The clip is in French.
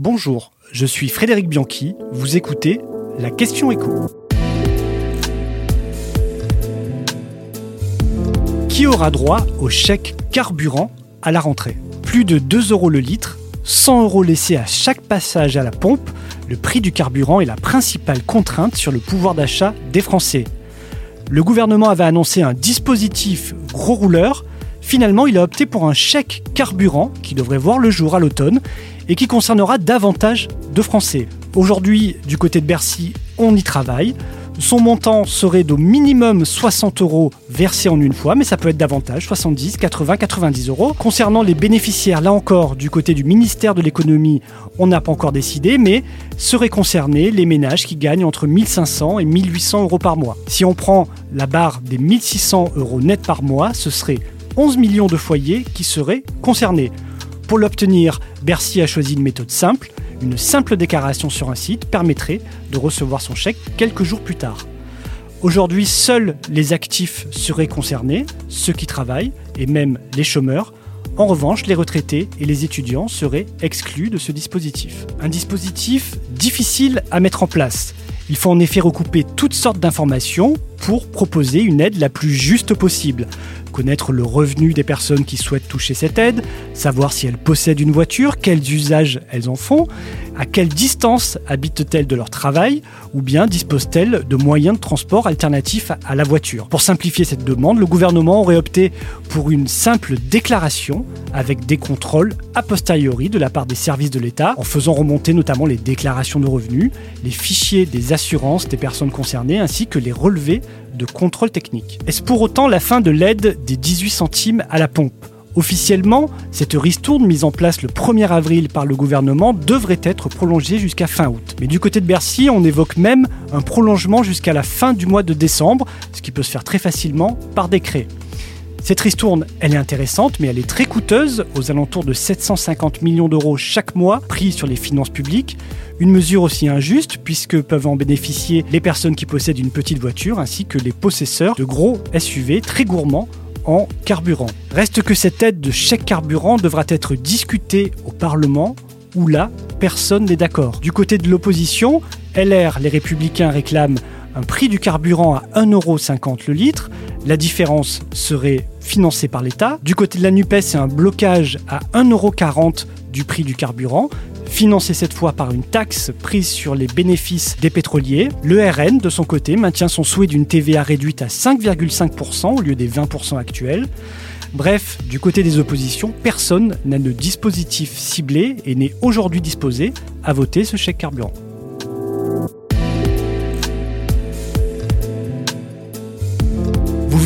Bonjour, je suis Frédéric Bianchi, vous écoutez la question écho. Qui aura droit au chèque carburant à la rentrée? Plus de 2 euros le litre, 100 euros laissés à chaque passage à la pompe, le prix du carburant est la principale contrainte sur le pouvoir d'achat des Français. Le gouvernement avait annoncé un dispositif gros rouleur. Finalement, il a opté pour un chèque carburant qui devrait voir le jour à l'automne et qui concernera davantage de Français. Aujourd'hui, du côté de Bercy, on y travaille. Son montant serait d'au minimum 60 euros versés en une fois, mais ça peut être davantage, 70, 80, 90 euros. Concernant les bénéficiaires, là encore, du côté du ministère de l'économie, on n'a pas encore décidé, mais seraient concernés les ménages qui gagnent entre 1500 et 1800 euros par mois. Si on prend la barre des 1600 euros net par mois, ce serait 11 millions de foyers qui seraient concernés. Pour l'obtenir, Bercy a choisi une méthode simple. Une simple déclaration sur un site permettrait de recevoir son chèque quelques jours plus tard. Aujourd'hui, seuls les actifs seraient concernés, ceux qui travaillent et même les chômeurs. En revanche, les retraités et les étudiants seraient exclus de ce dispositif. Un dispositif difficile à mettre en place. Il faut en effet recouper toutes sortes d'informations pour proposer une aide la plus juste possible connaître le revenu des personnes qui souhaitent toucher cette aide, savoir si elles possèdent une voiture, quels usages elles en font, à quelle distance habitent-elles de leur travail, ou bien disposent-elles de moyens de transport alternatifs à la voiture. Pour simplifier cette demande, le gouvernement aurait opté pour une simple déclaration avec des contrôles a posteriori de la part des services de l'État, en faisant remonter notamment les déclarations de revenus, les fichiers des assurances des personnes concernées, ainsi que les relevés de contrôle technique. Est-ce pour autant la fin de l'aide des 18 centimes à la pompe? Officiellement, cette ristourne mise en place le 1er avril par le gouvernement devrait être prolongée jusqu'à fin août. Mais du côté de Bercy, on évoque même un prolongement jusqu'à la fin du mois de décembre, ce qui peut se faire très facilement par décret. Cette ristourne, elle est intéressante, mais elle est très coûteuse, aux alentours de 750 millions d'euros chaque mois, pris sur les finances publiques. Une mesure aussi injuste, puisque peuvent en bénéficier les personnes qui possèdent une petite voiture, ainsi que les possesseurs de gros SUV très gourmands en carburant. Reste que cette aide de chèque carburant devra être discutée au Parlement, où là, personne n'est d'accord. Du côté de l'opposition, LR, les républicains réclament un prix du carburant à 1,50€ le litre. La différence serait financée par l'État. Du côté de la NUPES, c'est un blocage à 1,40€ du prix du carburant financé cette fois par une taxe prise sur les bénéfices des pétroliers. Le RN, de son côté, maintient son souhait d'une TVA réduite à 5,5% au lieu des 20% actuels. Bref, du côté des oppositions, personne n'a de dispositif ciblé et n'est aujourd'hui disposé à voter ce chèque carburant.